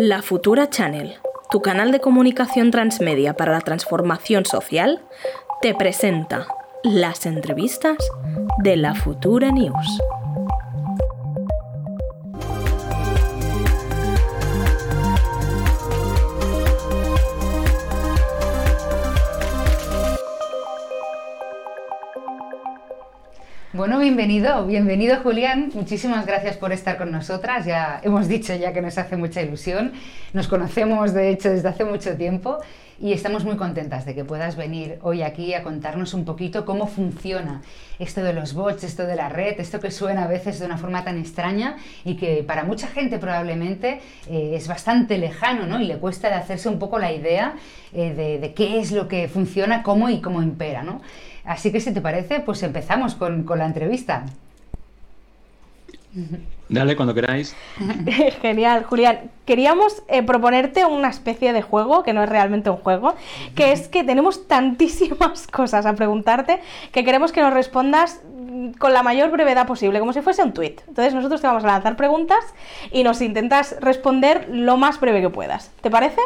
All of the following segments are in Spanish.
La Futura Channel, tu canal de comunicación transmedia para la transformación social, te presenta las entrevistas de la Futura News. Bueno, bienvenido, bienvenido Julián. Muchísimas gracias por estar con nosotras. Ya hemos dicho ya que nos hace mucha ilusión. Nos conocemos de hecho desde hace mucho tiempo y estamos muy contentas de que puedas venir hoy aquí a contarnos un poquito cómo funciona esto de los bots, esto de la red, esto que suena a veces de una forma tan extraña y que para mucha gente probablemente eh, es bastante lejano ¿no? y le cuesta de hacerse un poco la idea eh, de, de, qué es lo que funciona, cómo y cómo impera. ¿no? Así que si te parece, pues empezamos con, la entrevista. Dale, cuando queráis. Genial, Julián. Queríamos eh, proponerte una especie de juego, que no es realmente un juego, que es que tenemos tantísimas cosas a preguntarte que queremos que nos respondas con la mayor brevedad posible, como si fuese un tweet. Entonces nosotros te vamos a lanzar preguntas y nos intentas responder lo más breve que puedas. ¿Te parece?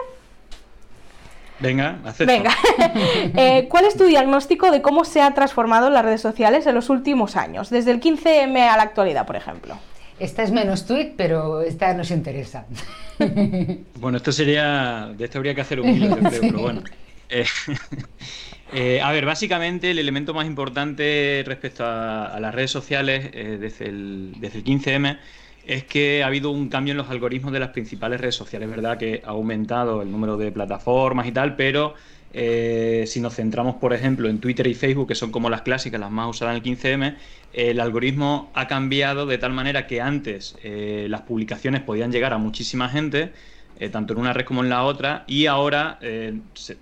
Venga, acepto. Venga. Eh, ¿Cuál es tu diagnóstico de cómo se ha transformado las redes sociales en los últimos años, desde el 15M a la actualidad, por ejemplo? Esta es menos tweet, pero esta nos interesa. Bueno, esto sería. De esto habría que hacer un hilo, creo, pero bueno. Eh, eh, a ver, básicamente el elemento más importante respecto a, las redes sociales desde, el, desde el 15M es que ha habido un cambio en los algoritmos de las principales redes sociales, ¿verdad? Que ha aumentado el número de plataformas y tal, pero eh, si nos centramos, por ejemplo, en Twitter y Facebook, que son como las clásicas, las más usadas en el 15M, el algoritmo ha cambiado de tal manera que antes eh, las publicaciones podían llegar a muchísima gente, eh, tanto en una red como en la otra, y ahora,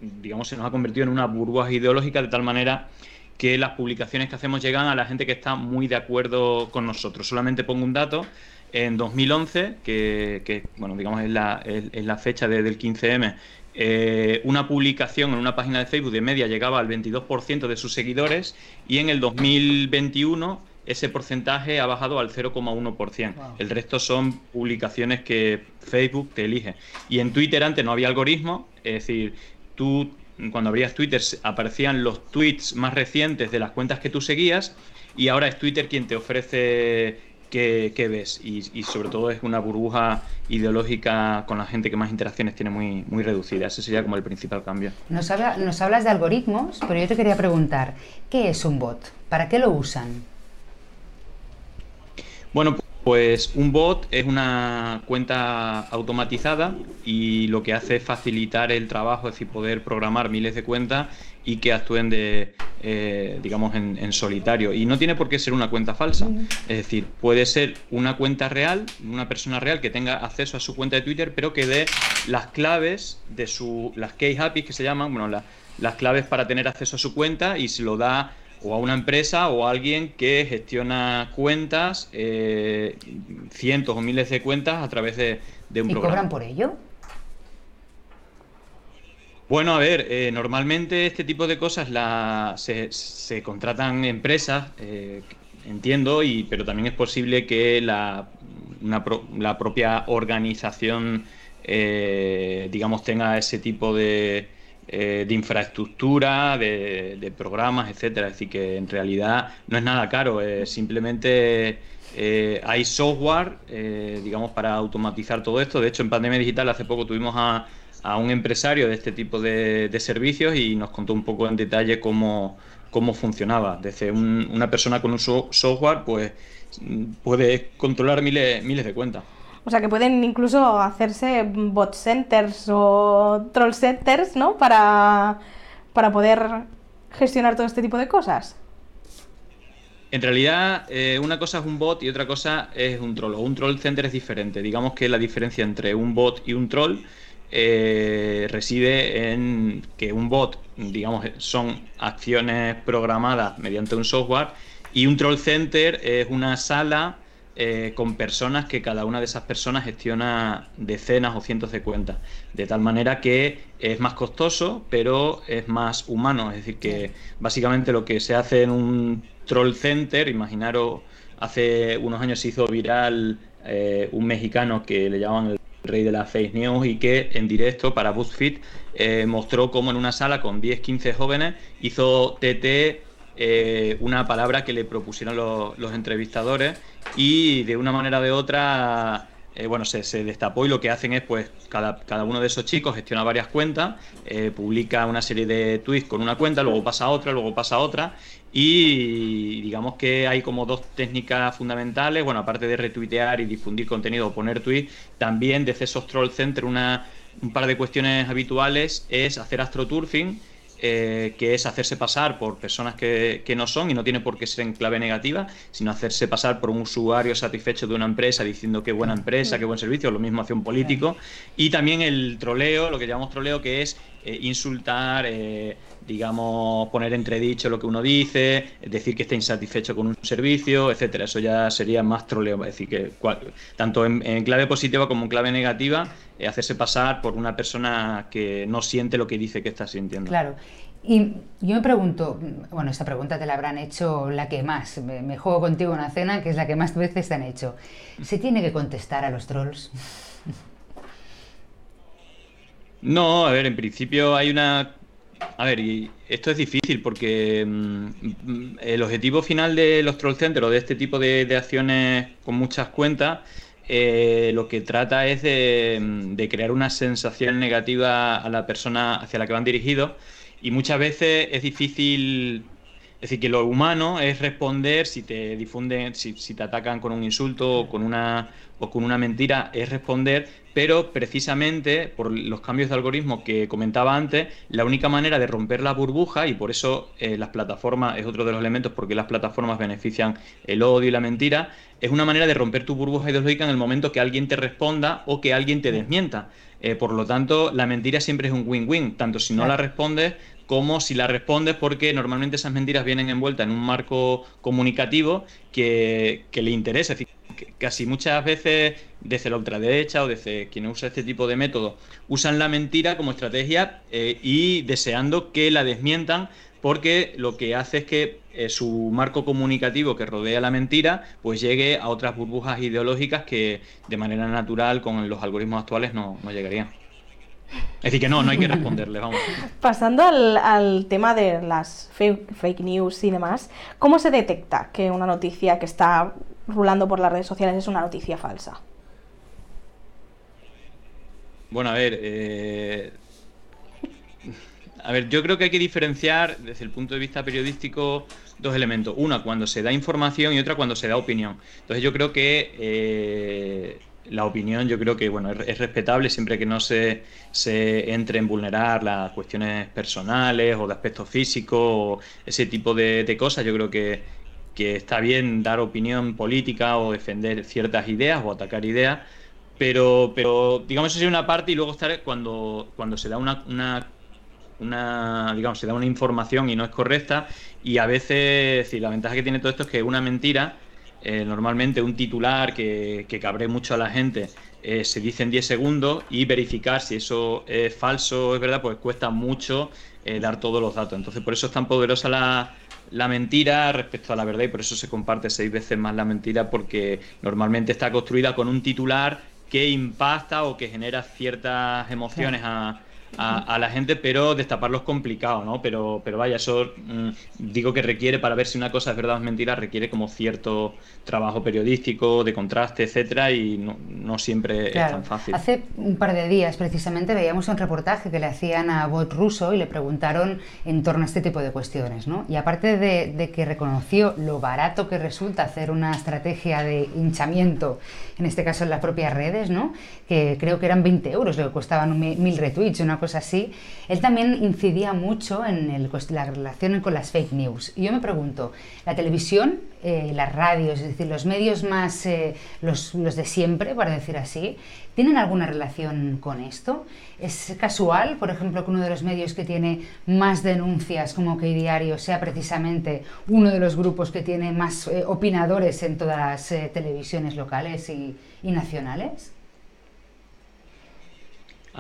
digamos, se nos ha convertido en una burbuja ideológica de tal manera que las publicaciones que hacemos llegan a la gente que está muy de acuerdo con nosotros. Solamente pongo un dato en 2011, que, bueno, digamos es la, es, la fecha del 15M, eh, una publicación en una página de Facebook de media llegaba al 22% de sus seguidores y en el 2021 ese porcentaje ha bajado al 0,1%. El resto son publicaciones que Facebook te elige. Y en Twitter antes no había algoritmo, es decir, tú cuando abrías Twitter aparecían los tweets más recientes de las cuentas que tú seguías y ahora es Twitter quien te ofrece ¿Qué, ves? Y, sobre todo es una burbuja ideológica con la gente que más interacciones tiene muy, muy reducida. Ese sería como el principal cambio. Nos, nos hablas de algoritmos, pero yo te quería preguntar, ¿qué es un bot? ¿Para qué lo usan? Bueno, pues un bot es una cuenta automatizada y lo que hace es facilitar el trabajo, es decir, poder programar miles de cuentas y que actúen de, eh, digamos, en, solitario. Y no tiene por qué ser una cuenta falsa. Es decir, puede ser una cuenta real, una persona real que tenga acceso a su cuenta de Twitter, pero que dé las claves de su, las key happy que se llaman, bueno, las claves para tener acceso a su cuenta y se lo da o a una empresa o a alguien que gestiona cuentas, eh, cientos o miles de cuentas a través de, un ¿Y programa. cobran por ello? Bueno, a ver, eh, normalmente este tipo de cosas se, contratan empresas, eh, entiendo, y, pero también es posible que la, la propia organización, digamos, tenga ese tipo de, eh, de infraestructura, de, programas, etcétera. Es decir, que en realidad no es nada caro, simplemente eh, hay software, eh, digamos, para automatizar todo esto. De hecho, en Pandemia Digital hace poco tuvimos a, un empresario de este tipo de, servicios y nos contó un poco en detalle cómo, cómo funcionaba. Desde una persona con un software, pues puede controlar miles, miles de cuentas. O sea, que pueden incluso hacerse bot centers o troll centers, ¿no? Para, para poder gestionar todo este tipo de cosas. En realidad, eh, una cosa es un bot y otra cosa es un troll. O un troll center es diferente. Digamos que la diferencia entre un bot y un troll eh, reside en que un bot, digamos, son acciones programadas mediante un software y un troll center es una sala eh, con personas que cada una de esas personas gestiona decenas o cientos de cuentas. De tal manera que es más costoso, pero es más humano. Es decir, que básicamente lo que se hace en un troll center, imaginaros, hace unos años se hizo viral eh, un mexicano que le llamaban rey de las fake news y que en directo para BuzzFeed eh, mostró cómo en una sala con 10-15 jóvenes hizo TT eh, una palabra que le propusieron los, entrevistadores y de una manera o de otra eh, bueno, se, destapó y lo que hacen es, pues, cada, cada uno de esos chicos gestiona varias cuentas, publica una serie de tweets con una cuenta, luego pasa a otra, luego pasa a otra, y digamos que hay como dos técnicas fundamentales, bueno, aparte de retuitear y difundir contenido o poner tweets, también desde esos Troll Center una, un par de cuestiones habituales es hacer astroturfing, eh, que es hacerse pasar por personas que, que, no son y no tiene por qué ser en clave negativa, sino hacerse pasar por un usuario satisfecho de una empresa diciendo qué buena empresa, qué buen servicio, lo mismo hace un político. Y también el troleo, lo que llamamos troleo, que es eh, insultar, eh, digamos, poner entredicho lo que uno dice, decir que está insatisfecho con un servicio, etcétera. Eso ya sería más troleo, es decir, que tanto en, clave positiva como en clave negativa, hacerse pasar por una persona que no siente lo que dice que está sintiendo. Claro. Y yo me pregunto, bueno, esta pregunta te la habrán hecho la que más, me, juego contigo una cena, que es la que más veces te han hecho. ¿Se tiene que contestar a los trolls? No, a ver, en principio hay una a ver, y esto es difícil porque mm, el objetivo final de los troll centers o de este tipo de, acciones con muchas cuentas eh, lo que trata es mm, de, crear una sensación negativa a la persona hacia la que van dirigidos y muchas veces es difícil, es decir, que lo humano es responder si te difunden, si, si te atacan con un insulto o con una, o con una mentira, es responder pero precisamente por los cambios de algoritmo que comentaba antes, la única manera de romper la burbuja, y por eso eh, las plataformas es otro de los elementos porque las plataformas benefician el odio y la mentira, es una manera de romper tu burbuja ideológica en el momento que alguien te responda o que alguien te desmienta. Eh, por lo tanto, la mentira siempre es un win-win, tanto si no la respondes como si la respondes, porque normalmente esas mentiras vienen envueltas en un marco comunicativo que, le interesa casi muchas veces desde la ultraderecha o desde quienes usa este tipo de métodos usan la mentira como estrategia eh, y deseando que la desmientan porque lo que hace es que eh, su marco comunicativo que rodea la mentira pues llegue a otras burbujas ideológicas que de manera natural con los algoritmos actuales no, llegarían. Es decir, que no, no hay que responderle, vamos. Pasando al, al, tema de las fake news y demás, ¿cómo se detecta que una noticia que está rulando por las redes sociales es una noticia falsa. Bueno, a ver, eh, a ver, yo creo que hay que diferenciar desde el punto de vista periodístico dos elementos. Una cuando se da información y otra cuando se da opinión. Entonces yo creo que eh, la opinión yo creo que bueno es, respetable siempre que no se, se, entre en vulnerar las cuestiones personales o de aspecto físico o ese tipo de, de cosas. Yo creo que que está bien dar opinión política o defender ciertas ideas o atacar ideas, pero, pero digamos eso es una parte y luego estar cuando, cuando se da una, una, digamos, se da una información y no es correcta y a veces, la ventaja que tiene todo esto es que una mentira, eh, normalmente un titular que, que cabre mucho a la gente, eh, se dice en 10 segundos y verificar si eso es falso o es verdad, pues cuesta mucho eh, dar todos los datos. Entonces, por eso es tan poderosa la, la mentira respecto a la verdad y por eso se comparte seis veces más la mentira porque normalmente está construida con un titular que impacta o que genera ciertas emociones a, a, la gente, pero destaparlo es complicado, ¿no? Pero, pero vaya, eso mm, digo que requiere, para ver si una cosa es verdad o es mentira, requiere como cierto trabajo periodístico, de contraste, etcétera, y no, siempre es tan fácil. Hace un par de días, precisamente, veíamos un reportaje que le hacían a Bot Russo y le preguntaron en torno a este tipo de cuestiones, ¿no? Y aparte de, de que reconoció lo barato que resulta hacer una estrategia de hinchamiento, en este caso en las propias redes, ¿no? Que creo que eran 20 euros lo que costaban mil retweets, una cosa así, él también incidía mucho en el, la relación con las fake news. Y yo me pregunto, ¿la televisión, eh, las radios, es decir, los medios más, eh, los, de siempre, para decir así, ¿tienen alguna relación con esto? ¿Es casual, por ejemplo, que uno de los medios que tiene más denuncias, como que Diario, sea precisamente uno de los grupos que tiene más eh, opinadores en todas las televisiones locales y nacionales?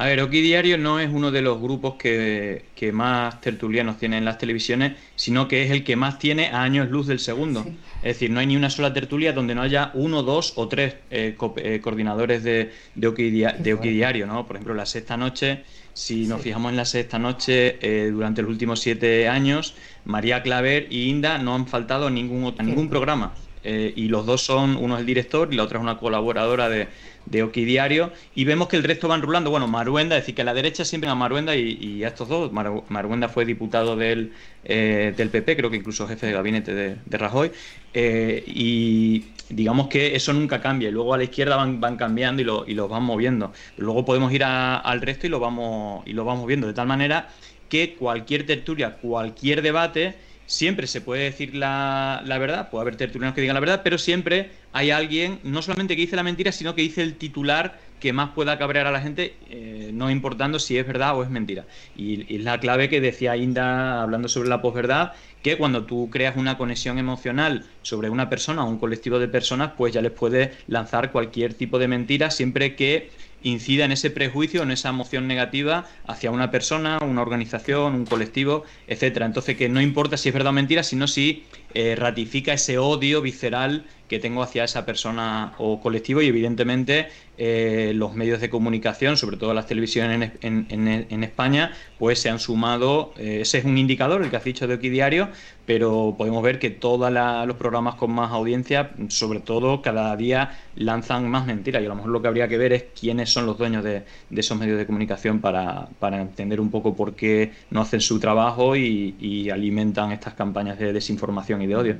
A ver, Oki Diario no es uno de los grupos que, más tertulianos tiene en las televisiones, sino que es el que más tiene a años luz del segundo. Es decir, no hay ni una sola tertulia donde no haya uno, dos o tres eh, eh, coordinadores de, de, Oki, Diario, ¿no? Por ejemplo, la sexta noche, si nos fijamos en la sexta noche, eh, durante los últimos siete años, María Claver y Inda no han faltado a ningún, a ningún programa. Y los dos son, uno es el director y la otra es una colaboradora de, de Oki Diario y vemos que el resto van rulando. Bueno, Maruenda, es decir, que a la derecha siempre a Maruenda y, a estos dos. Maruenda fue diputado del, eh, del PP, creo que incluso jefe de gabinete de, Rajoy. Eh, y digamos que eso nunca cambia. Y luego a la izquierda van, van cambiando y, lo, y los van moviendo. Luego podemos ir al resto y lo, vamos, y lo vamos viendo. De tal manera que cualquier tertulia, cualquier debate siempre se puede decir la, verdad, puede haber tertulianos que digan la verdad, pero siempre hay alguien, no solamente que dice la mentira, sino que dice el titular que más pueda cabrear a la gente, eh, no importando si es verdad o es mentira. Y, es la clave que decía Inda hablando sobre la posverdad, que cuando tú creas una conexión emocional sobre una persona o un colectivo de personas, pues ya les puedes lanzar cualquier tipo de mentira siempre que incida en ese prejuicio, en esa emoción negativa hacia una persona, una organización, un colectivo, etcétera. Entonces que no importa si es verdad o mentira, sino si eh, ratifica ese odio visceral que tengo hacia esa persona o colectivo y evidentemente eh, los medios de comunicación, sobre todo las televisiones en, España, pues se han sumado, eh, ese es un indicador, el que has dicho de Diario, pero podemos ver que todos los programas con más audiencia, sobre todo cada día lanzan más mentiras y a lo mejor lo que habría que ver es quiénes son los dueños de, esos medios de comunicación para, entender un poco por qué no hacen su trabajo y alimentan estas campañas de desinformación y de odio.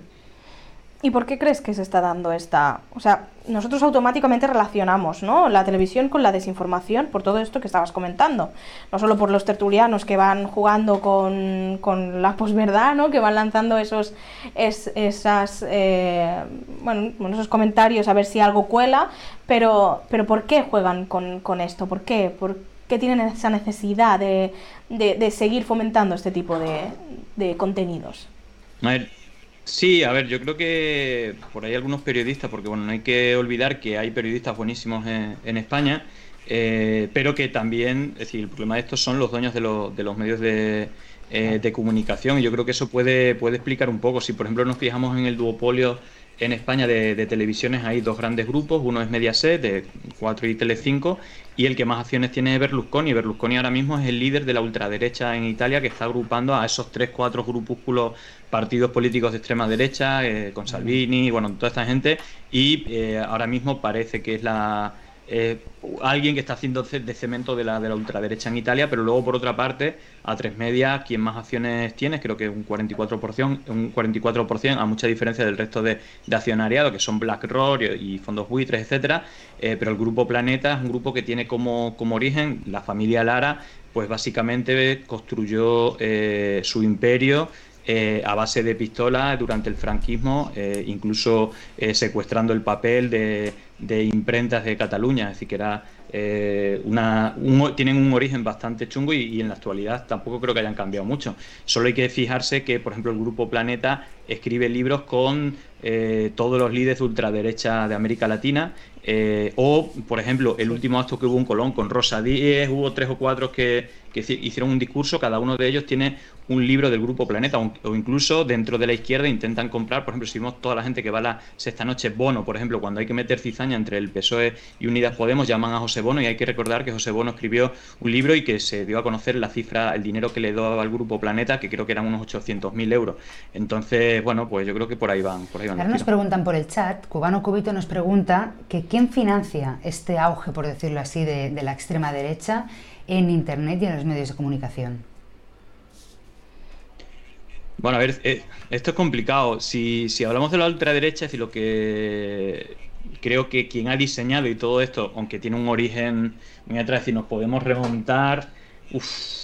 ¿Y por qué crees que se está dando esta...? O sea, nosotros automáticamente relacionamos ¿no? la televisión con la desinformación por todo esto que estabas comentando. No solo por los tertulianos que van jugando con, con la posverdad, ¿no? que van lanzando esos, esas, eh, bueno, esos comentarios a ver si algo cuela, pero, pero ¿por qué juegan con, con esto? ¿Por qué? ¿Por qué tienen esa necesidad de, de, de seguir fomentando este tipo de, de contenidos? A ver, Sí, a ver, yo creo que por ahí algunos periodistas, porque bueno, no hay que olvidar que hay periodistas buenísimos en, España, eh, pero que también, es decir, el problema de estos son los dueños de, de los medios de, eh, de, comunicación. Y yo creo que eso puede, puede explicar un poco. Si, por ejemplo, nos fijamos en el duopolio en España de, televisiones hay dos grandes grupos, uno es Mediaset de 4 y Tele5 y el que más acciones tiene es Berlusconi. Berlusconi ahora mismo es el líder de la ultraderecha en Italia que está agrupando a esos tres, cuatro grupúsculos partidos políticos de extrema derecha, eh, con Salvini, bueno, toda esta gente y eh, ahora mismo parece que es la eh, alguien que está haciendo de cemento de la, de la ultraderecha en Italia, pero luego por otra parte, a tres media, quien más acciones tiene, creo que un 44%, un 44% a mucha diferencia del resto de, accionariado, que son BlackRock y fondos buitres, etcétera, eh, pero el grupo Planeta es un grupo que tiene como, como origen la familia Lara, pues básicamente construyó eh, su imperio a base de pistolas durante el franquismo, incluso secuestrando el papel de, imprentas de Cataluña, es decir, que era una, tienen un origen bastante chungo y, en la actualidad tampoco creo que hayan cambiado mucho. Solo hay que fijarse que, por ejemplo, el Grupo Planeta escribe libros con todos los líderes de ultraderecha de América Latina o, por ejemplo, el último acto que hubo en Colón con Rosa Díez, hubo tres o cuatro que, que hicieron un discurso, cada uno de ellos tiene un libro del Grupo Planeta o, incluso dentro de la izquierda intentan comprar, por ejemplo, si vemos toda la gente que va a la sexta noche, Bono, por ejemplo, cuando hay que meter cizaña entre el PSOE y Unidas Podemos, llaman a José Bono y hay que recordar que José Bono escribió un libro y que se dio a conocer la cifra, el dinero que le daba al Grupo Planeta, que creo que eran unos 800.000 euros. Entonces, bueno, pues yo creo que por ahí van. Por ahí van Ahora nos preguntan por el chat, Cubano Cubito nos pregunta que quién financia este auge, por decirlo así, de, de la extrema derecha en Internet y en los medios de comunicación. Bueno, a ver, eh, esto es complicado. Si, si hablamos de la ultraderecha, es decir, lo que creo que quien ha diseñado y todo esto, aunque tiene un origen muy atrás, y nos podemos remontar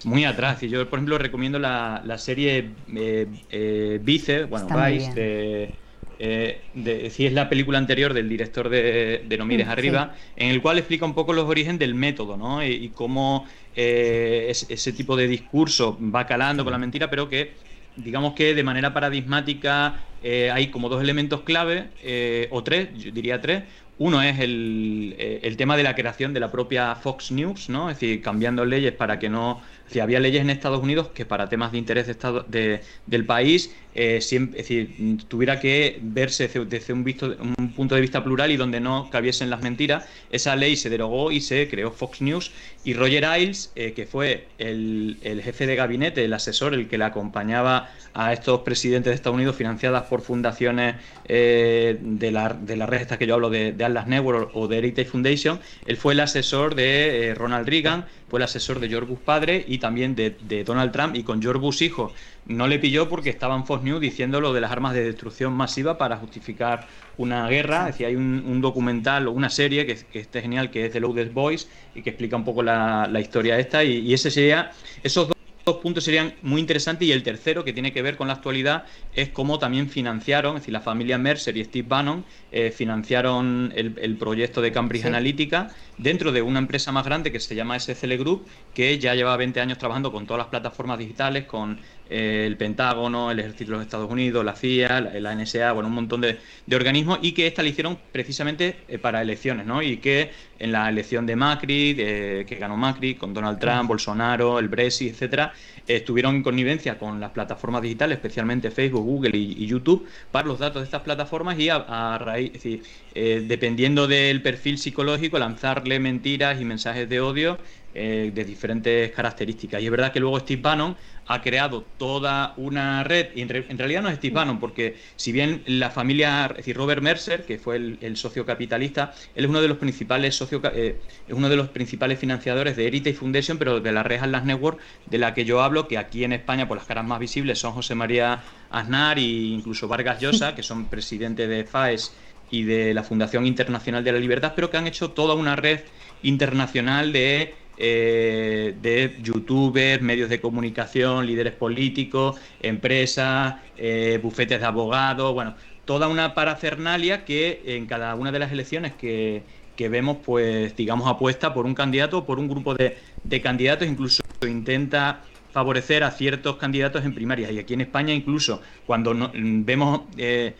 muy atrás. Y yo, por ejemplo, recomiendo la, la serie eh, eh Vice, bueno, Vice, de, eh, de, si es la película anterior del director de, de No Mires mm, Arriba, en el cual explica un poco los orígenes del método, ¿no? Y, cómo ese tipo de discurso va calando con la mentira, pero que digamos que de manera paradigmática eh, hay como dos elementos clave, eh, o tres, yo diría tres. Uno es el, el, tema de la creación de la propia Fox News, ¿no? Es decir, cambiando leyes para que no si había leyes en Estados Unidos que para temas de interés de estado, de, del país eh, siempre, es decir, tuviera que verse desde un, visto, un, punto de vista plural y donde no cabiesen las mentiras. Esa ley se derogó y se creó Fox News. Y Roger Ailes, eh, que fue el, el, jefe de gabinete, el asesor, el que le acompañaba a estos presidentes de Estados Unidos financiadas por fundaciones eh, de, la, de la red esta que yo hablo de, de Atlas Network o de Heritage Foundation, él fue el asesor de Ronald Reagan, fue el asesor de George Bush padre y también de, Donald Trump y con George Bush hijo. No le pilló porque estaba en Fox News diciendo lo de las armas de destrucción masiva para justificar una guerra. Es decir, hay un, documental o una serie que, que esté genial que es The Loudest Boys y que explica un poco la, historia esta y, y ese sería esos dos dos puntos serían muy interesantes y el tercero, que tiene que ver con la actualidad, es cómo también financiaron, es decir, la familia Mercer y Steve Bannon eh, financiaron el, proyecto de Cambridge Analytica dentro de una empresa más grande que se llama SCL Group, que ya lleva 20 años trabajando con todas las plataformas digitales, con el Pentágono, el Ejército de los Estados Unidos, la CIA, la, NSA, bueno, un montón de, organismos y que esta la hicieron precisamente eh, para elecciones, ¿no? Y que en la elección de Macri, que ganó Macri, con Donald Trump, Bolsonaro, el Brexit, etcétera, estuvieron en connivencia con las plataformas digitales, especialmente Facebook, Google y, YouTube, para los datos de estas plataformas y a, raíz, es decir, eh, dependiendo del perfil psicológico, lanzarle mentiras y mensajes de odio eh, de diferentes características. Y es verdad que luego Steve Bannon ha creado toda una red, y en, realidad no es Steve Bannon, porque si bien la familia, es decir, Robert Mercer, que fue el, socio capitalista, él es uno de los principales socio, eh, es uno de los principales financiadores de Heritage Foundation, pero de la red Atlas Network, de la que yo hablo, que aquí en España, por las caras más visibles, son José María Aznar e incluso Vargas Llosa, que son presidentes de FAES y de la Fundación Internacional de la Libertad, pero que han hecho toda una red internacional de eh, de youtubers, medios de comunicación, líderes políticos, empresas, eh, bufetes de abogados, bueno, toda una parafernalia que en cada una de las elecciones que, vemos, pues digamos, apuesta por un candidato por un grupo de, candidatos, incluso intenta favorecer a ciertos candidatos en primarias. Y aquí en España, incluso cuando vemos, eh,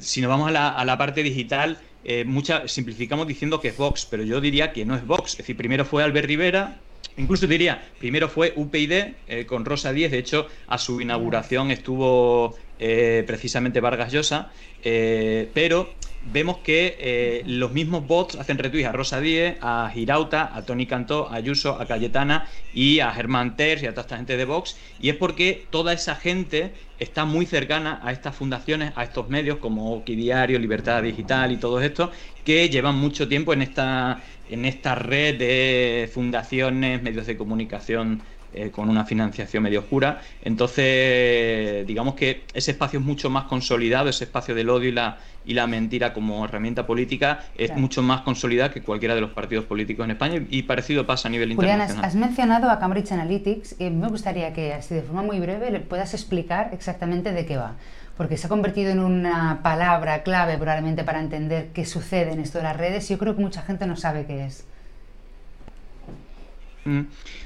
si nos vamos a la, a la parte digital, eh, mucha, simplificamos diciendo que es Vox, pero yo diría que no es Vox. Es decir, primero fue Albert Rivera, incluso diría, primero fue UPyD eh, con Rosa Díez, de hecho, a su inauguración estuvo eh, precisamente Vargas Llosa, pero vemos que los mismos bots hacen retweets a Rosa Díez, a Girauta, a Tony Cantó, a Ayuso, a Cayetana y a Germán Terz y a toda esta gente de Vox, y es porque toda esa gente está muy cercana a estas fundaciones, a estos medios como Okidiario, Libertad Digital y todo esto, que llevan mucho tiempo en esta, en esta red de fundaciones, medios de comunicación eh, con una financiación medio oscura. Entonces, digamos que ese espacio es mucho más consolidado, ese espacio del odio y la, y la mentira como herramienta política es mucho más consolidada que cualquiera de los partidos políticos en España y parecido pasa a nivel Julián, internacional. Has, mencionado a Cambridge Analytics y me gustaría que, así de forma muy breve, le puedas explicar exactamente de qué va porque se ha convertido en una palabra clave probablemente para entender qué sucede en esto de las redes y yo creo que mucha gente no sabe qué es. Mm.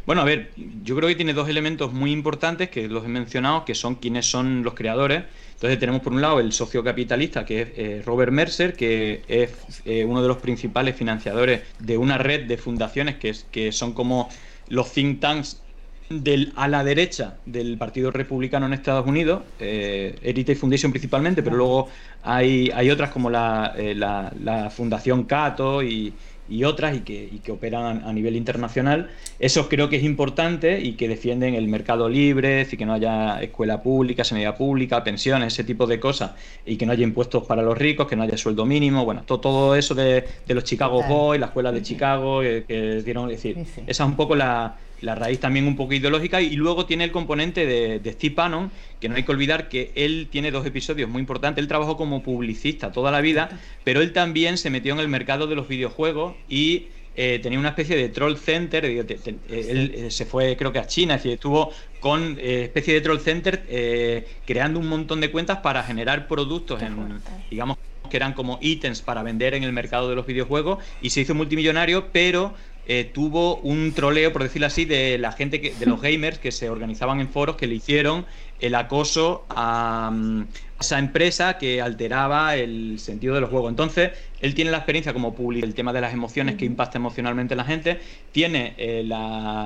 Bueno, a ver, yo creo que tiene dos elementos muy importantes que los he mencionado, que son quiénes son los creadores. Entonces tenemos por un lado el socio capitalista, que es eh, Robert Mercer, que es eh, uno de los principales financiadores de una red de fundaciones que, es, que son como los think tanks del, a la derecha del Partido Republicano en Estados Unidos, eh, Heritage Foundation principalmente, pero luego hay, hay otras como la, eh, la, la Fundación Cato y, y otras y que, y que operan a, nivel internacional. Eso creo que es importante y que defienden el mercado libre, es decir, que no haya escuela pública, sanidad pública, pensiones, ese tipo de cosas, y que no haya impuestos para los ricos, que no haya sueldo mínimo, bueno, todo, todo eso de, de los Chicago Boys, la escuela de Chicago, eh, que dieron, es decir, esa es un poco la, la raíz también un poco ideológica y luego tiene el componente de, de, Steve Bannon, que no hay que olvidar que él tiene dos episodios muy importantes. Él trabajó como publicista toda la vida, pero él también se metió en el mercado de los videojuegos y eh, tenía una especie de troll center. él eh, se fue, creo que a China, es decir, estuvo con eh, especie de troll center creando un montón de cuentas para generar productos en, digamos, que eran como ítems para vender en el mercado de los videojuegos y se hizo multimillonario, pero eh, tuvo un troleo, por decirlo así, de la gente, que, de los gamers que se organizaban en foros que le hicieron el acoso a, mm, esa empresa que alteraba el sentido de los juegos. Entonces, él tiene la experiencia como público, el tema de las emociones que impacta emocionalmente a la gente, tiene eh,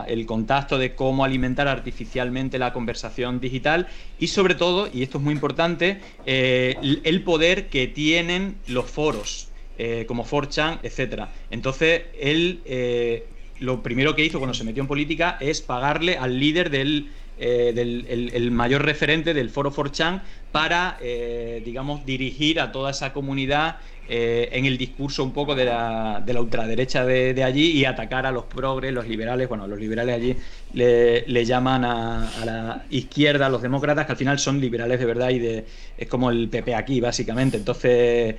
el contacto de cómo alimentar artificialmente la conversación digital y sobre todo, y esto es muy importante, eh, el poder que tienen los foros, eh, como 4chan, etc. Entonces, él lo primero que hizo cuando se metió en política es pagarle al líder del eh, del el, mayor referente del foro 4chan para, eh, digamos, dirigir a toda esa comunidad eh, en el discurso un poco de la, de la ultraderecha de, allí y atacar a los progres, los liberales, bueno, los liberales allí le, llaman a, a, la izquierda, a los demócratas, que al final son liberales de verdad y de, es como el PP aquí, básicamente. Entonces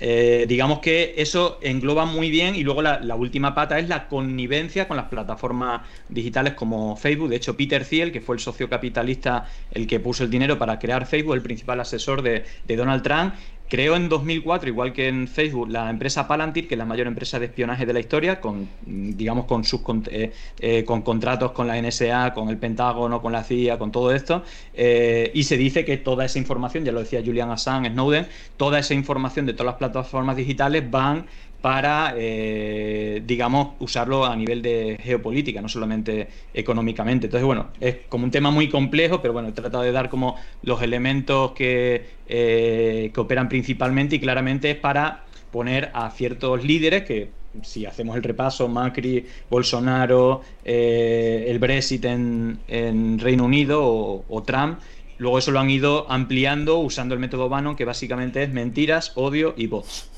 eh, digamos que eso engloba muy bien y luego la, última pata es la connivencia con las plataformas digitales como Facebook. De hecho, Peter Thiel, que fue el socio capitalista, el que puso el dinero para crear Facebook, el principal asesor de, de Donald Trump, Creó en 2004, igual que en Facebook, la empresa Palantir, que es la mayor empresa de espionaje de la historia, con, digamos, con, sus, eh, eh, con contratos con la NSA, con el Pentágono, con la CIA, con todo esto. Eh, y se dice que toda esa información, ya lo decía Julian Assange, Snowden, toda esa información de todas las plataformas digitales van para, eh, digamos, usarlo a nivel de geopolítica, no solamente económicamente. Entonces, bueno, es como un tema muy complejo, pero bueno, he tratado de dar como los elementos que, eh, que operan principalmente y claramente es para poner a ciertos líderes que si hacemos el repaso, Macri, Bolsonaro, eh, el Brexit en, Reino Unido o, o, Trump, luego eso lo han ido ampliando usando el método Bannon, que básicamente es mentiras, odio y bots.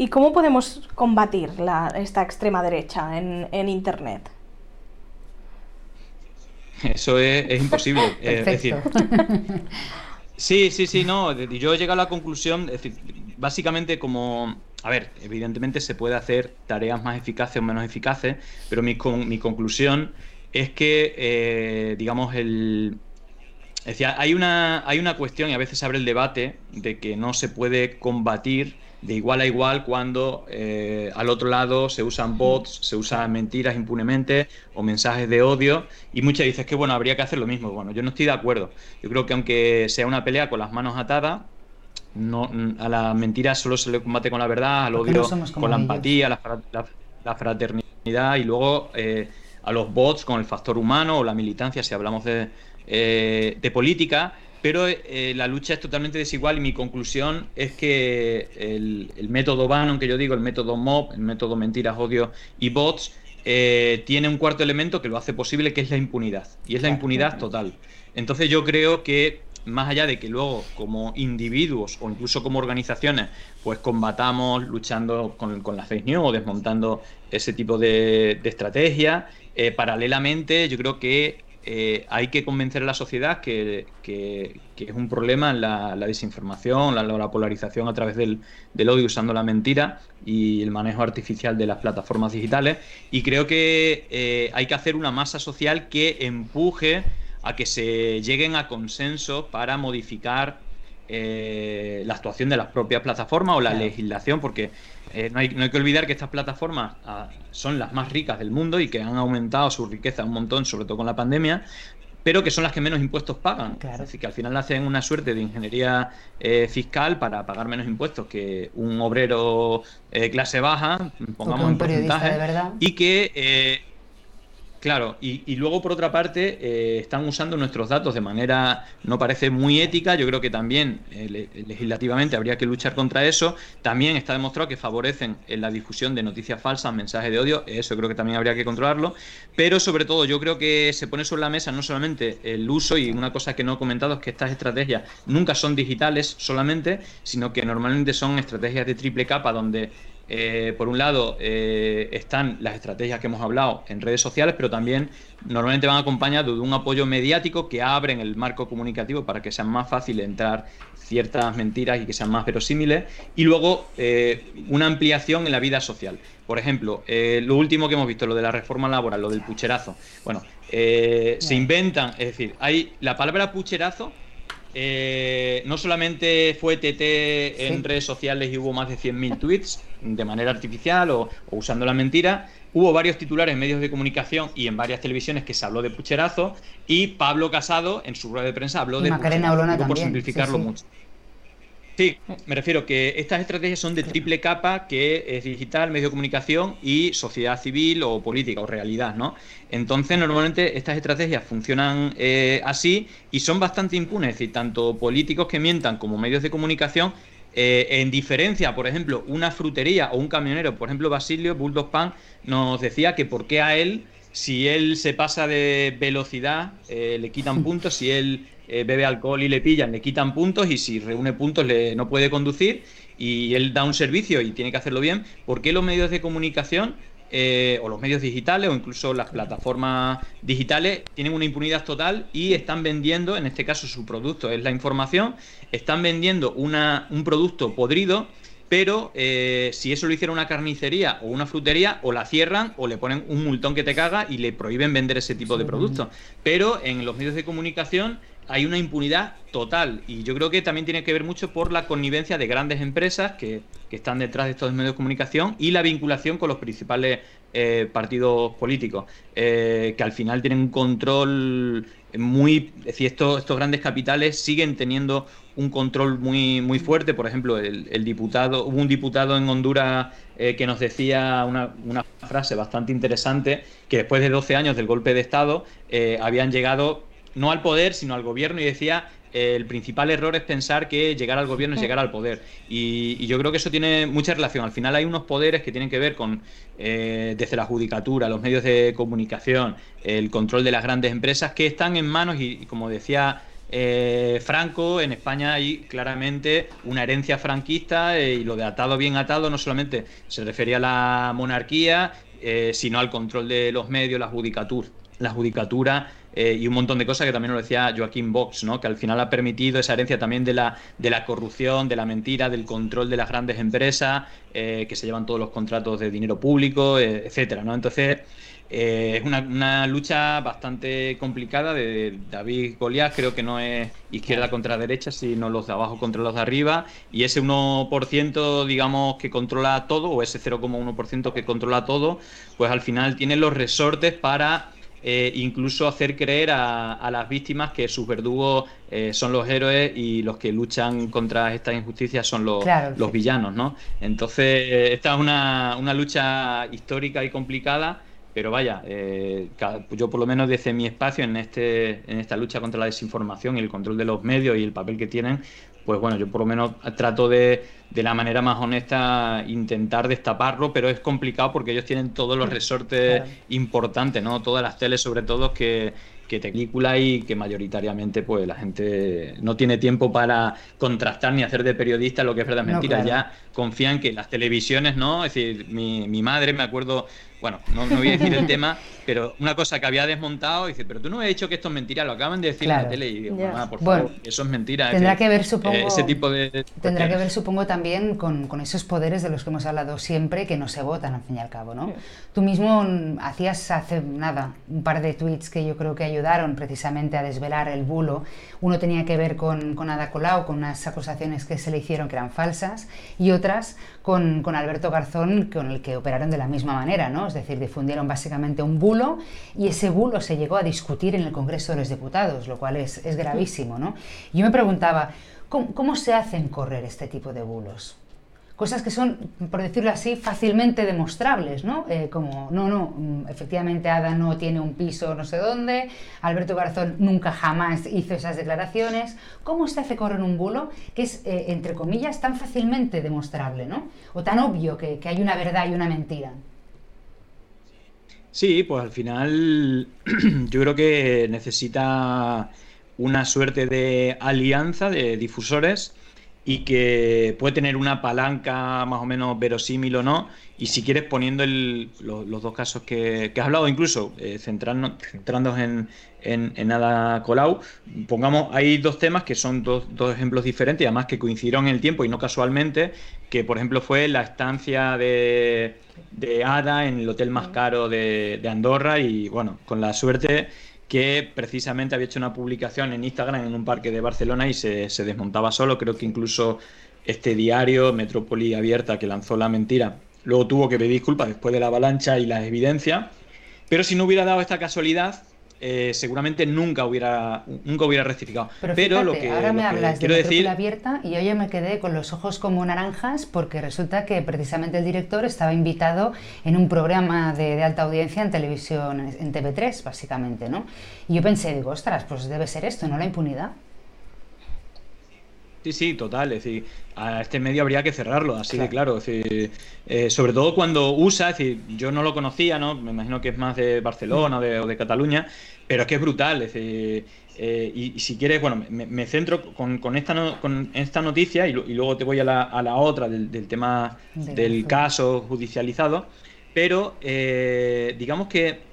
¿Y cómo podemos combatir esta extrema derecha en, Internet? Eso es, imposible. Eh, decir, sí, sí, sí, no. Yo he llegado a la conclusión, es decir, básicamente como, a ver, evidentemente se puede hacer tareas más eficaces o menos eficaces, pero mi, mi conclusión es que, eh, digamos, el, decía, hay una, hay una cuestión y a veces se abre el debate de que no se puede combatir de igual a igual cuando eh, al otro lado se usan bots, se usan mentiras impunemente o mensajes de odio y muchas dices que bueno, habría que hacer lo mismo. Bueno, yo no estoy de acuerdo. Yo creo que aunque sea una pelea con las manos atadas, no, a la mentira solo se le combate con la verdad, al odio con la empatía, la, fraternidad y luego eh, a los bots con el factor humano o la militancia si hablamos de, eh, de política pero eh, la lucha es totalmente desigual y mi conclusión es que el, método Bannon, que yo digo, el método MOB, el método mentiras, odio y bots, eh, tiene un cuarto elemento que lo hace posible, que es la impunidad. Y es la impunidad total. Entonces yo creo que más allá de que luego como individuos o incluso como organizaciones pues combatamos luchando con, con las fake news o desmontando ese tipo de, estrategias, eh, paralelamente yo creo que eh, hay que convencer a la sociedad que, es un problema la, desinformación, la, polarización a través del, odio usando la mentira y el manejo artificial de las plataformas digitales. Y creo que eh, hay que hacer una masa social que empuje a que se lleguen a consenso para modificar eh, la actuación de las propias plataformas o la legislación, porque eh, no, hay, que olvidar que estas plataformas ah, son las más ricas del mundo y que han aumentado su riqueza un montón, sobre todo con la pandemia, pero que son las que menos impuestos pagan. Claro. Es que al final hacen una suerte de ingeniería eh, fiscal para pagar menos impuestos que un obrero eh, clase baja, pongamos en porcentaje, y que Claro, y, luego por otra parte eh, están usando nuestros datos de manera no parece muy ética, yo creo que también eh, legislativamente habría que luchar contra eso, también está demostrado que favorecen en la difusión de noticias falsas, mensajes de odio, eso creo que también habría que controlarlo, pero sobre todo yo creo que se pone sobre la mesa no solamente el uso y una cosa que no he comentado es que estas estrategias nunca son digitales solamente, sino que normalmente son estrategias de triple capa donde eh, por un lado, eh, están las estrategias que hemos hablado en redes sociales, pero también normalmente van acompañados de un apoyo mediático que abren el marco comunicativo para que sea más fácil entrar ciertas mentiras y que sean más verosímiles. Y luego, eh, una ampliación en la vida social. Por ejemplo, lo último que hemos visto, lo de la reforma laboral, lo del pucherazo. Bueno, se inventan, es decir, hay la palabra pucherazo eh, no solamente fue TT en redes sociales y hubo más de 100.000 tweets de manera artificial o, usando la mentira, hubo varios titulares en medios de comunicación y en varias televisiones que se habló de pucherazo y Pablo Casado en su rueda de prensa habló de Macarena pucherazo, por simplificarlo mucho. Sí, me refiero que estas estrategias son de triple capa, que es digital, medio de comunicación y sociedad civil o política o realidad, ¿no? Entonces, normalmente estas estrategias funcionan eh, así y son bastante impunes, es decir, tanto políticos que mientan como medios de comunicación, eh, en diferencia, por ejemplo, una frutería o un camionero, por ejemplo, Basilio, Bulldog Pan, nos decía que por qué a él, si él se pasa de velocidad, eh, le quitan puntos, si él eh, bebe alcohol y le pillan, le quitan puntos. Y si reúne puntos le, no puede conducir. Y él da un servicio y tiene que hacerlo bien, ¿por qué los medios de comunicación eh, o los medios digitales o incluso las plataformas digitales tienen una impunidad total y están vendiendo, en este caso su producto es la información, están vendiendo una, un producto podrido pero eh, si eso lo hiciera una carnicería o una frutería, o la cierran o le ponen un multón que te caga y le prohíben vender ese tipo de productos. Pero en los medios de comunicación hay una impunidad total y yo creo que también tiene que ver mucho por la connivencia de grandes empresas que, están detrás de estos medios de comunicación y la vinculación con los principales eh, partidos políticos, eh, que al final tienen un control muy... Es estos, estos grandes capitales siguen teniendo un control muy, muy fuerte. Por ejemplo, el, diputado, hubo un diputado en Honduras eh, que nos decía una, una, frase bastante interesante, que después de 12 años del golpe de Estado habían llegado no al poder, sino al gobierno, y decía el principal error es pensar que llegar al gobierno es llegar al poder. Y, yo creo que eso tiene mucha relación. Al final hay unos poderes que tienen que ver con, eh, desde la judicatura, los medios de comunicación, el control de las grandes empresas, que están en manos, y, como decía eh, Franco, en España hay claramente una herencia franquista eh, y lo de atado bien atado no solamente se refería a la monarquía, sino al control de los medios, la judicatura, la judicatura eh, y un montón de cosas que también lo decía Joaquín Vox, ¿no? que al final ha permitido esa herencia también de la, de la corrupción, de la mentira, del control de las grandes empresas, eh, que se llevan todos los contratos de dinero público, eh, etcétera. ¿no? Entonces, es una, una, lucha bastante complicada de David Goliat, creo que no es izquierda contra derecha, sino los de abajo contra los de arriba, y ese 1%, digamos, que controla todo, o ese 0,1% que controla todo, pues al final tiene los resortes para eh, incluso hacer creer a, las víctimas que sus verdugos eh, son los héroes y los que luchan contra estas injusticias son los, los villanos, ¿no? Entonces, eh, esta es una, una, lucha histórica y complicada, pero vaya, yo por lo menos desde mi espacio en, este, en esta lucha contra la desinformación y el control de los medios y el papel que tienen, pues bueno, yo por lo menos trato de, de la manera más honesta intentar destaparlo, pero es complicado porque ellos tienen todos los resortes importantes, ¿no? Todas las teles, sobre todo, que, que te película y que mayoritariamente pues la gente no tiene tiempo para contrastar ni hacer de periodista lo que es verdad mentira. Ya confían que las televisiones, ¿no? Es decir, mi, mi madre, me acuerdo, bueno, no, no, voy a decir el tema, pero una cosa que había desmontado, dice, pero tú no has dicho que esto es mentira, lo acaban de decir en la tele y digo, por favor, eso es mentira. Tendrá que, ver, supongo, eh, ese tipo de, tendrá que ver, supongo, también con, con, esos poderes de los que hemos hablado siempre que no se votan, al fin y al cabo, ¿no? Tú mismo hacías hace nada un par de tweets que yo creo que ayudaron precisamente a desvelar el bulo. Uno tenía que ver con, con Ada Colau, con unas acusaciones que se le hicieron que eran falsas, y otras con, con Alberto Garzón, con el que operaron de la misma manera, ¿no? Es decir, difundieron básicamente un bulo y ese bulo se llegó a discutir en el Congreso de los Diputados, lo cual es, gravísimo. ¿no? Yo me preguntaba, ¿cómo, ¿cómo se hacen correr este tipo de bulos? cosas que son, por decirlo así, fácilmente demostrables, ¿no? Eh, como, no, no, mm, efectivamente Ada no tiene un piso no sé dónde, Alberto Garzón nunca jamás hizo esas declaraciones. ¿Cómo se hace correr un bulo que es, eh, entre comillas, tan fácilmente demostrable, ¿no? O tan obvio que hay una verdad y una mentira. Sí, pues al final yo creo que necesita una suerte de alianza de difusores y que puede tener una palanca más o menos verosímil o no. Y si quieres, poniendo los dos casos que, has hablado, incluso eh, centrándonos en, en, Ada Colau, pongamos, hay dos temas que son dos, dos, ejemplos diferentes y además que coincidieron en el tiempo y no casualmente, que por ejemplo fue la estancia de, de Ada en el hotel más caro de, de Andorra y bueno, con la suerte que precisamente había hecho una publicación en Instagram en un parque de Barcelona y se, desmontaba solo. Creo que incluso este diario, Metrópoli Abierta, que lanzó la mentira, luego tuvo que pedir disculpas después de la avalancha y las evidencias. Pero si no hubiera dado esta casualidad, eh, seguramente nunca hubiera, nunca hubiera rectificado. Pero, lo que, ahora me hablas quiero de decir... abierta y yo ya me quedé con los ojos como naranjas porque resulta que precisamente el director estaba invitado en un programa de, alta audiencia en televisión, en TV3, básicamente, ¿no? Y yo pensé, digo, ostras, pues debe ser esto, ¿no? La impunidad. Sí, sí, total. Es decir, a este medio habría que cerrarlo, así de claro. Eh, sobre todo cuando usa, es decir, yo no lo conocía, ¿no? Me imagino que es más de Barcelona o de, Cataluña, pero es que es brutal. Es decir, eh, y, si quieres, bueno, me, centro con, esta con esta noticia y, luego te voy a la, otra del, tema del caso judicializado. Pero eh, digamos que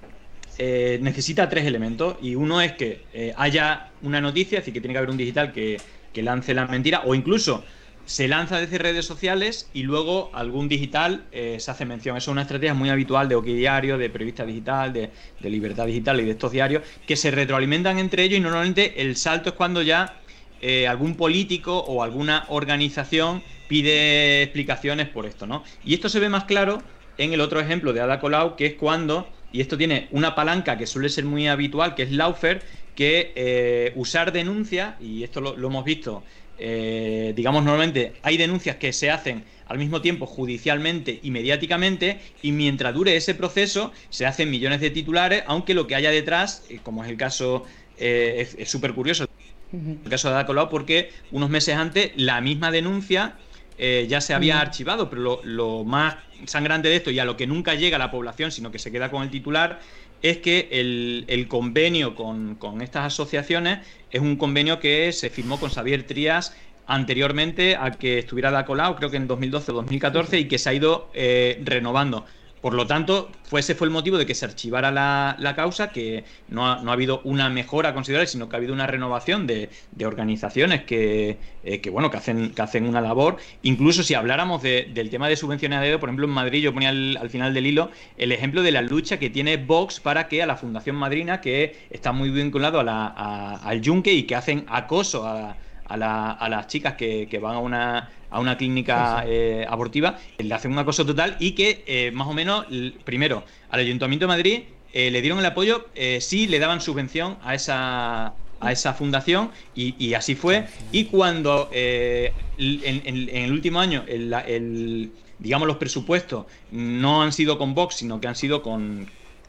necesita tres elementos y uno es que haya una noticia, decir, que tiene que haber un digital que que lance la mentira o incluso se lanza desde redes sociales y luego algún digital eh, se hace mención. Eso es una estrategia muy habitual de OK Diario, de Periodista Digital, de, Libertad Digital y de estos diarios que se retroalimentan entre ellos y normalmente el salto es cuando ya eh, algún político o alguna organización pide explicaciones por esto, ¿no? Y esto se ve más claro en el otro ejemplo de Ada Colau, que es cuando, y esto tiene una palanca que suele ser muy habitual, que es Laufer, que eh, usar denuncias, y esto lo, hemos visto, eh, digamos normalmente hay denuncias que se hacen al mismo tiempo judicialmente y mediáticamente, y mientras dure ese proceso se hacen millones de titulares, aunque lo que haya detrás, eh, como es el caso, es súper curioso, el caso de Ada porque unos meses antes la misma denuncia ya se había archivado, pero lo, lo, más sangrante de esto y a lo que nunca llega a la población, sino que se queda con el titular, es que el, convenio con, estas asociaciones es un convenio que se firmó con Xavier Trías anteriormente a que estuviera de Colau, creo que en 2012 o 2014, y que se ha ido eh, renovando. Por lo tanto, ese fue el motivo de que se archivara la, causa, que no ha, habido una mejora considerable, sino que ha habido una renovación de, organizaciones que, eh, que, bueno, que hacen, que hacen una labor. Incluso si habláramos del tema de subvenciones a dedo, por ejemplo, en Madrid yo ponía al, final del hilo el ejemplo de la lucha que tiene Vox para que a la Fundación Madrina, que está muy vinculado a al Yunque y que hacen acoso a, a, las chicas que, van a una, a una clínica eh, abortiva, le hacen una cosa total y que eh, más o menos, primero, al Ayuntamiento de Madrid eh, le dieron el apoyo, sí le daban subvención a esa a esa fundación y, así fue. Y cuando en, el último año el, digamos los presupuestos no han sido con Vox, sino que han sido con,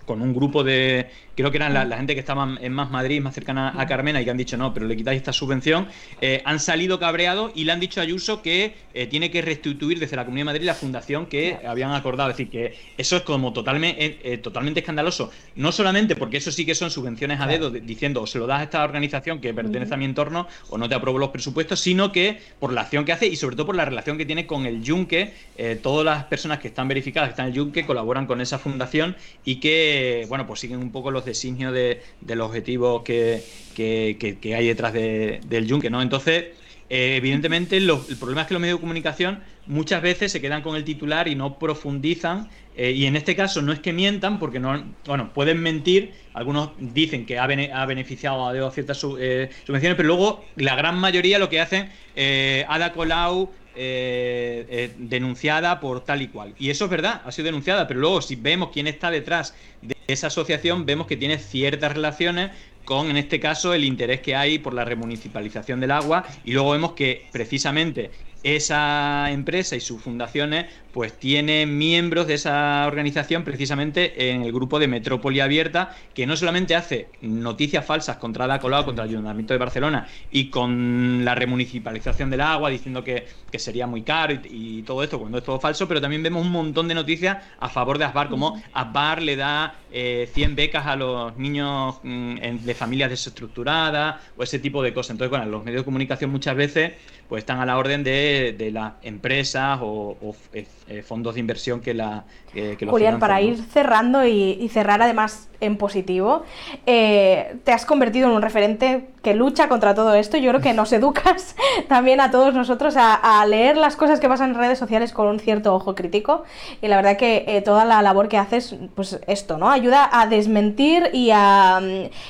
con un grupo de, creo que eran la, gente que estaban en Más Madrid, más cercana a Carmena, y que han dicho no, pero le quitáis esta subvención, eh, han salido cabreados y le han dicho a Ayuso que eh, tiene que restituir desde la Comunidad de Madrid la fundación que habían acordado. Es decir, que eso es como totalmente, eh, totalmente escandaloso. No solamente porque eso sí que son subvenciones a dedo, diciendo o se lo das a esta organización que pertenece a mi entorno o no te apruebo los presupuestos, sino que por la acción que hace y sobre todo por la relación que tiene con el Yunque, todas las personas que están verificadas que están en el Yunque colaboran con esa fundación y que, bueno, pues siguen un poco los designio de, del objetivo que, que, hay detrás del yunque, ¿no? Entonces, eh, evidentemente, el problema es que los medios de comunicación muchas veces se quedan con el titular y no profundizan. Eh, y en este caso no es que mientan, porque no, bueno, pueden mentir. Algunos dicen que ha, beneficiado a ciertas eh, subvenciones, pero luego la gran mayoría lo que hacen, Ada Colau denunciada por tal y cual. Y eso es verdad, ha sido denunciada, pero luego si vemos quién está detrás de esa asociación vemos que tiene ciertas relaciones con, en este caso, el interés que hay por la remunicipalización del agua y luego vemos que precisamente esa empresa y sus fundaciones pues tiene miembros de esa organización precisamente en el grupo de Metrópoli Abierta que no solamente hace noticias falsas contra la Colau, contra el Ayuntamiento de Barcelona y con la remunicipalización del agua diciendo que, sería muy caro y, todo esto cuando es todo falso, pero también vemos un montón de noticias a favor de Asbar, como Asbar le da 100 eh, becas a los niños mm, de familias desestructuradas o ese tipo de cosas. Entonces, bueno, los medios de comunicación muchas veces pues están a la orden de, de las empresas o, eh, eh, fondos de inversión que la que, Julián, para ir cerrando y, cerrar además en positivo, eh, te has convertido en un referente que lucha contra todo esto. Yo creo que nos educas también a todos nosotros a, leer las cosas que pasan en redes sociales con un cierto ojo crítico. Y la verdad que eh, toda la labor que haces, pues esto, ¿no? Ayuda a desmentir y a,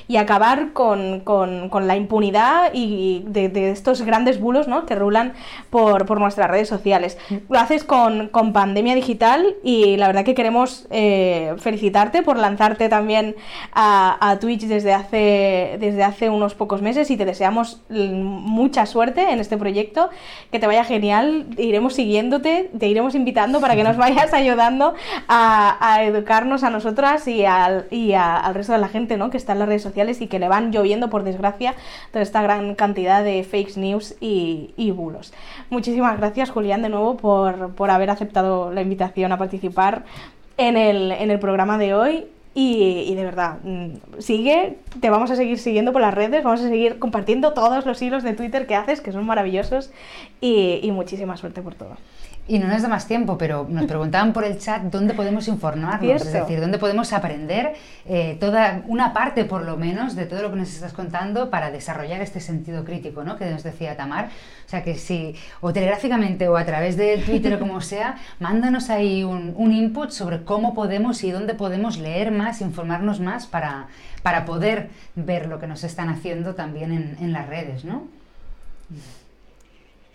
y acabar con, la impunidad y de, estos grandes bulos, ¿no? Que rulan por, por nuestras redes sociales. Lo haces con, Pandemia Digital y la verdad que queremos eh, felicitarte por lanzarte también a, a Twitch desde hace, desde hace unos pocos meses y te deseamos mucha suerte en este proyecto, que te vaya genial, iremos siguiéndote, te iremos invitando para que nos vayas ayudando a, educarnos a nosotras y, al, y al resto de la gente ¿no? que está en las redes sociales y que le van lloviendo, por desgracia, toda esta gran cantidad de fake news y, y bulos. Muchísimas gracias, Julián, de nuevo por, por haber aceptado la invitación a participar en el, en el programa de hoy y, de verdad, mm, sigue, te vamos a seguir siguiendo por las redes, vamos a seguir compartiendo todos los hilos de Twitter que haces, que son maravillosos, y, y muchísima suerte por todo. Y no nos da más tiempo, pero nos preguntaban por el chat dónde podemos informarnos, es decir, dónde podemos aprender eh, toda una parte, por lo menos, de todo lo que nos estás contando para desarrollar este sentido crítico, ¿no? Que nos decía Tamar. O sea que si, o telegráficamente o a través de Twitter o como sea, mándanos ahí un, un, input sobre cómo podemos y dónde podemos leer más, informarnos más para, para poder ver lo que nos están haciendo también en, en las redes, ¿no?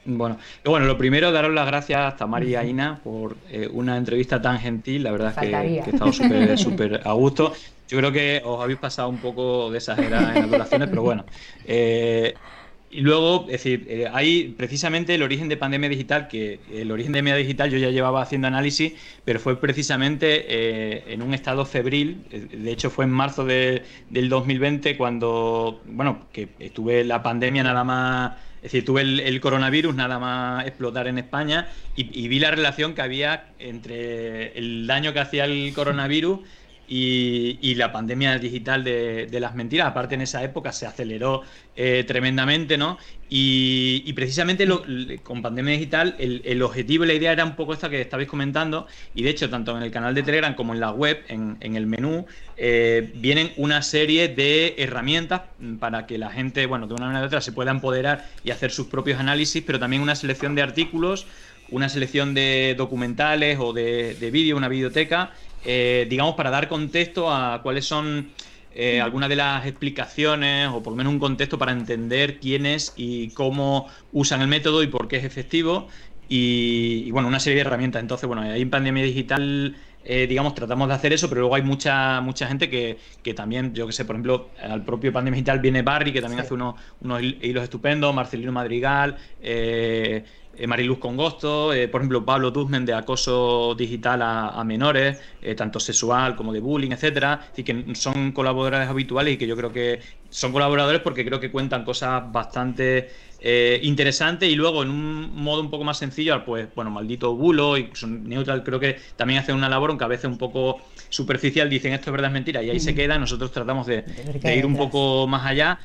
Bueno, bueno, lo primero, daros las gracias a María y a Ina por eh, una entrevista tan gentil. La verdad es que, que, he estado súper a gusto. Yo creo que os habéis pasado un poco de exagerada en las duraciones, pero bueno. Eh, y luego, es decir, eh, hay precisamente el origen de pandemia digital, que el origen de pandemia digital yo ya llevaba haciendo análisis, pero fue precisamente en un estado febril. De hecho, fue en marzo del 2020 cuando, bueno, que estuve la pandemia nada más es decir, tuve el, coronavirus nada más explotar en España y, vi la relación que había entre el daño que hacía el coronavirus y, la pandemia digital de, las mentiras. Aparte, en esa época se aceleró eh, tremendamente, ¿no? Y, precisamente con pandemia digital, el, objetivo y la idea era un poco esta que estabais comentando. Y de hecho, tanto en el canal de Telegram como en la web, en, el menú, eh, vienen una serie de herramientas para que la gente, bueno, de una manera u otra, se pueda empoderar y hacer sus propios análisis, pero también una selección de artículos una selección de documentales o de, de vídeos, una biblioteca eh, digamos, para dar contexto a cuáles son eh, algunas de las explicaciones o por lo menos un contexto para entender quiénes y cómo usan el método y por qué es efectivo. Y, bueno, una serie de herramientas. Entonces, bueno, ahí en Pandemia Digital, eh, digamos, tratamos de hacer eso, pero luego hay mucha mucha gente que, también, yo que sé, por ejemplo, al propio Pandemia Digital viene Barry, que también hace unos, unos hilos estupendos, Marcelino Madrigal, eh, eh, Mariluz Congosto, eh, por ejemplo Pablo Duzmen de acoso digital a, menores, eh, tanto sexual como de bullying, etcétera, y que son colaboradores habituales y que yo creo que son colaboradores porque creo que cuentan cosas bastante interesantes y luego en un modo un poco más sencillo, pues bueno, maldito bulo y son neutral creo que también hacen una labor aunque a veces un poco superficial dicen esto es verdad es mentira y ahí se queda, nosotros tratamos de ir un poco más allá,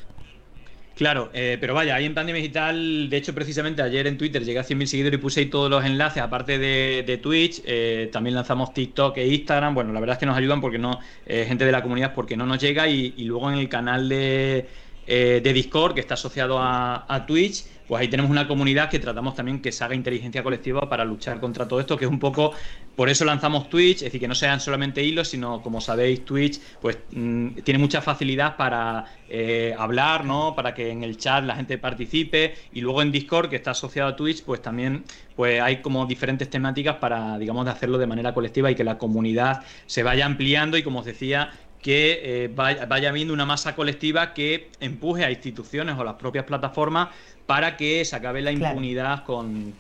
Claro, eh, pero vaya, ahí en Pandemia Digital, de hecho, precisamente ayer en Twitter llegué a 100.000 seguidores y puse ahí todos los enlaces, aparte de, Twitch, eh, también lanzamos TikTok e Instagram. Bueno, la verdad es que nos ayudan porque no, eh, gente de la comunidad, porque no nos llega. Y, luego en el canal de, Discord, que está asociado a, a Twitch, pues ahí tenemos una comunidad que tratamos también que se haga inteligencia colectiva para luchar contra todo esto, que es un poco, por eso lanzamos Twitch, es decir, que no sean solamente hilos, sino como sabéis, Twitch pues mm, tiene mucha facilidad para eh, hablar, ¿no? Para que en el chat la gente participe y luego en Discord, que está asociado a Twitch, pues también pues hay como diferentes temáticas para, digamos, de hacerlo de manera colectiva y que la comunidad se vaya ampliando y como os decía, que eh, vaya, vaya, habiendo una masa colectiva que empuje a instituciones o las propias plataformas para que se acabe la impunidad con,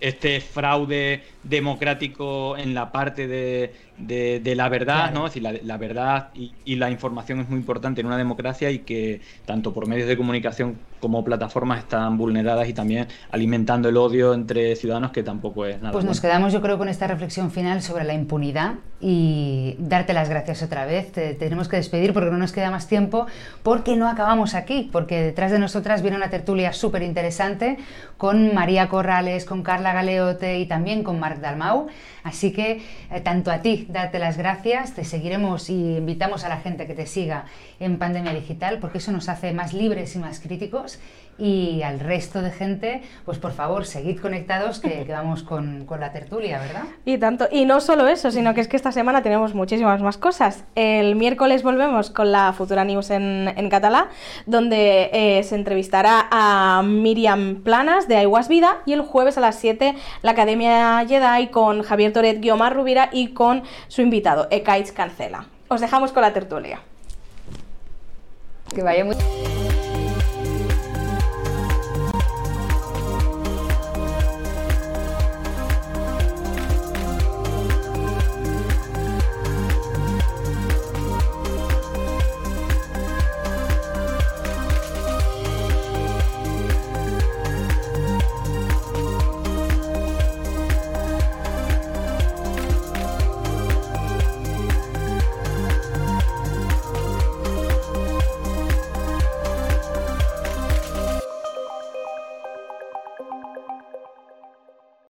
este fraude democrático en la parte de, la verdad, ¿no? Es decir, la, verdad y, la información es muy importante en una democracia y que tanto por medios de comunicación como plataformas están vulneradas y también alimentando el odio entre ciudadanos que tampoco es nada. Pues nos quedamos yo creo con esta reflexión final sobre la impunidad y darte las gracias otra vez. tenemos que despedir porque no nos queda más tiempo porque no acabamos aquí, porque detrás de nosotras viene una tertulia súper interesante con María Corrales, con Carla Galeote y también con Marc Dalmau. Así que eh, tanto a ti, date las gracias, te seguiremos y invitamos a la gente que te siga en Pandemia Digital porque eso nos hace más libres y más críticos y al resto de gente, pues por favor, seguid conectados que, vamos con, la tertulia, ¿verdad? Y tanto, y no solo eso, sino que es que esta semana tenemos muchísimas más cosas. El miércoles volvemos con la Futura News en, en catalá, donde eh, se entrevistará a Miriam Planas de Aiguas Vida y el jueves a las 7 la Academia Jedi con Javier Toret, Guiomar Rubira y con su invitado, Ekaich Cancela. Os dejamos con la tertulia. Que vaya muy...